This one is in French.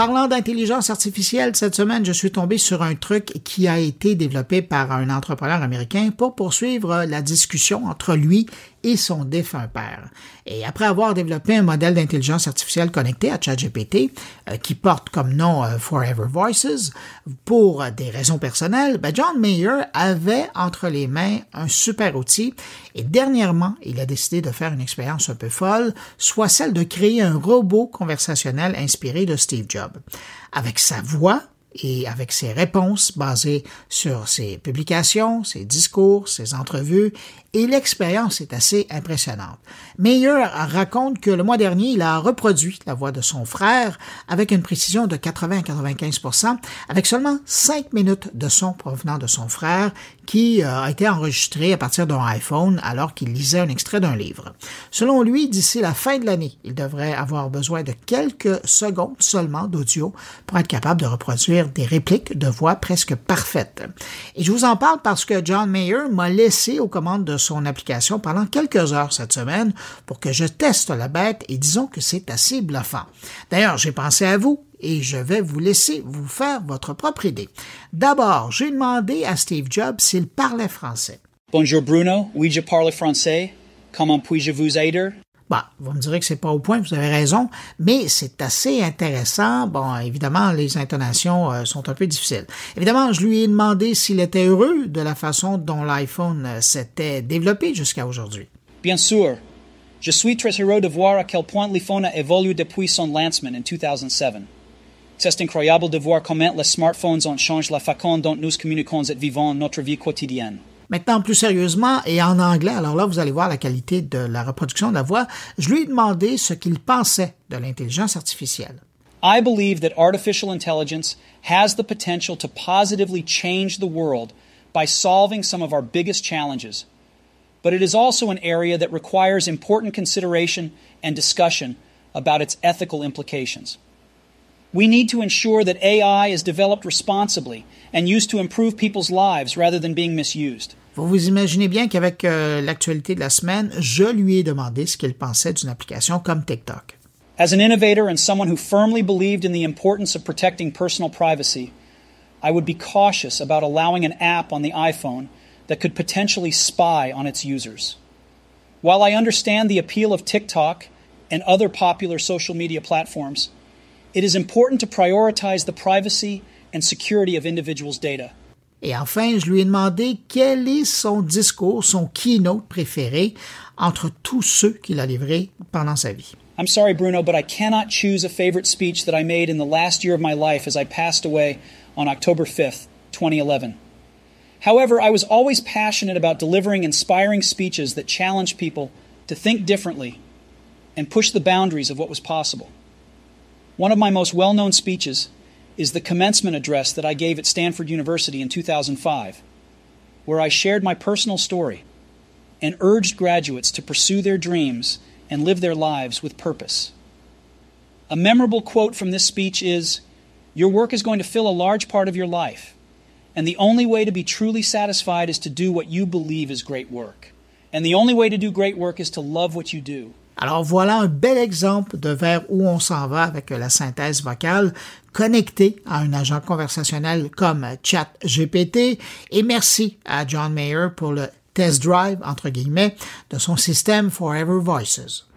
Parlant d'intelligence artificielle, cette semaine, je suis tombé sur un truc qui a été développé par un entrepreneur américain pour poursuivre la discussion entre lui et son défunt père. Et après avoir développé un modèle d'intelligence artificielle connecté à ChatGPT, euh, qui porte comme nom euh, Forever Voices, pour des raisons personnelles, ben John Mayer avait entre les mains un super outil et dernièrement, il a décidé de faire une expérience un peu folle, soit celle de créer un robot conversationnel inspiré de Steve Jobs. Avec sa voix, et avec ses réponses basées sur ses publications, ses discours, ses entrevues, et l'expérience est assez impressionnante. Meyer raconte que le mois dernier, il a reproduit la voix de son frère avec une précision de 80 à 95% avec seulement 5 minutes de son provenant de son frère qui euh, a été enregistré à partir d'un iPhone alors qu'il lisait un extrait d'un livre. Selon lui, d'ici la fin de l'année, il devrait avoir besoin de quelques secondes seulement d'audio pour être capable de reproduire des répliques de voix presque parfaites. Et je vous en parle parce que John Mayer m'a laissé aux commandes de son application pendant quelques heures cette semaine pour que je teste la bête et disons que c'est assez bluffant. D'ailleurs, j'ai pensé à vous et je vais vous laisser vous faire votre propre idée. D'abord, j'ai demandé à Steve Jobs s'il parlait français. Bonjour Bruno, oui je parle français. Comment puis-je vous aider? Bah, vous me direz que c'est pas au point, vous avez raison, mais c'est assez intéressant. Bon, évidemment, les intonations euh, sont un peu difficiles. Évidemment, je lui ai demandé s'il était heureux de la façon dont l'iPhone euh, s'était développé jusqu'à aujourd'hui. Bien sûr. Je suis très heureux de voir à quel point l'iPhone a évolué depuis son lancement en 2007. C'est incroyable de voir comment les smartphones ont changé la façon dont nous communiquons et vivons notre vie quotidienne. Maintenant, plus sérieusement et en anglais, alors là, vous allez voir la qualité de la reproduction de la voix, je lui ai demandé ce qu'il pensait de l'intelligence artificielle. I believe that artificial intelligence has the potential to positively change the world by solving some of our biggest challenges. But it is also an area that requires important consideration and discussion about its ethical implications. We need to ensure that AI is developed responsibly and used to improve people's lives rather than being misused. Vous vous imaginez bien qu'avec euh, l'actualité de la semaine, je lui ai demandé ce qu'il pensait d'une application comme TikTok. As an innovator and someone who firmly believed in the importance of protecting personal privacy, I would be cautious about allowing an app on the iPhone that could potentially spy on its users. While I understand the appeal of TikTok and other popular social media platforms, it is important to prioritize the privacy and security of individuals' data. Et enfin, je lui ai demandé quel est son discours, son keynote préféré entre tous ceux qu'il a livrés pendant sa vie. I'm sorry, Bruno, but I cannot choose a favorite speech that I made in the last year of my life as I passed away on October 5th, 2011. However, I was always passionate about delivering inspiring speeches that challenged people to think differently and push the boundaries of what was possible. One of my most well known speeches is the commencement address that I gave at Stanford University in 2005, where I shared my personal story and urged graduates to pursue their dreams and live their lives with purpose. A memorable quote from this speech is Your work is going to fill a large part of your life, and the only way to be truly satisfied is to do what you believe is great work. And the only way to do great work is to love what you do. Alors voilà un bel exemple de vers où on s'en va avec la synthèse vocale connectée à un agent conversationnel comme ChatGPT et merci à John Mayer pour le test drive entre guillemets de son système Forever Voices.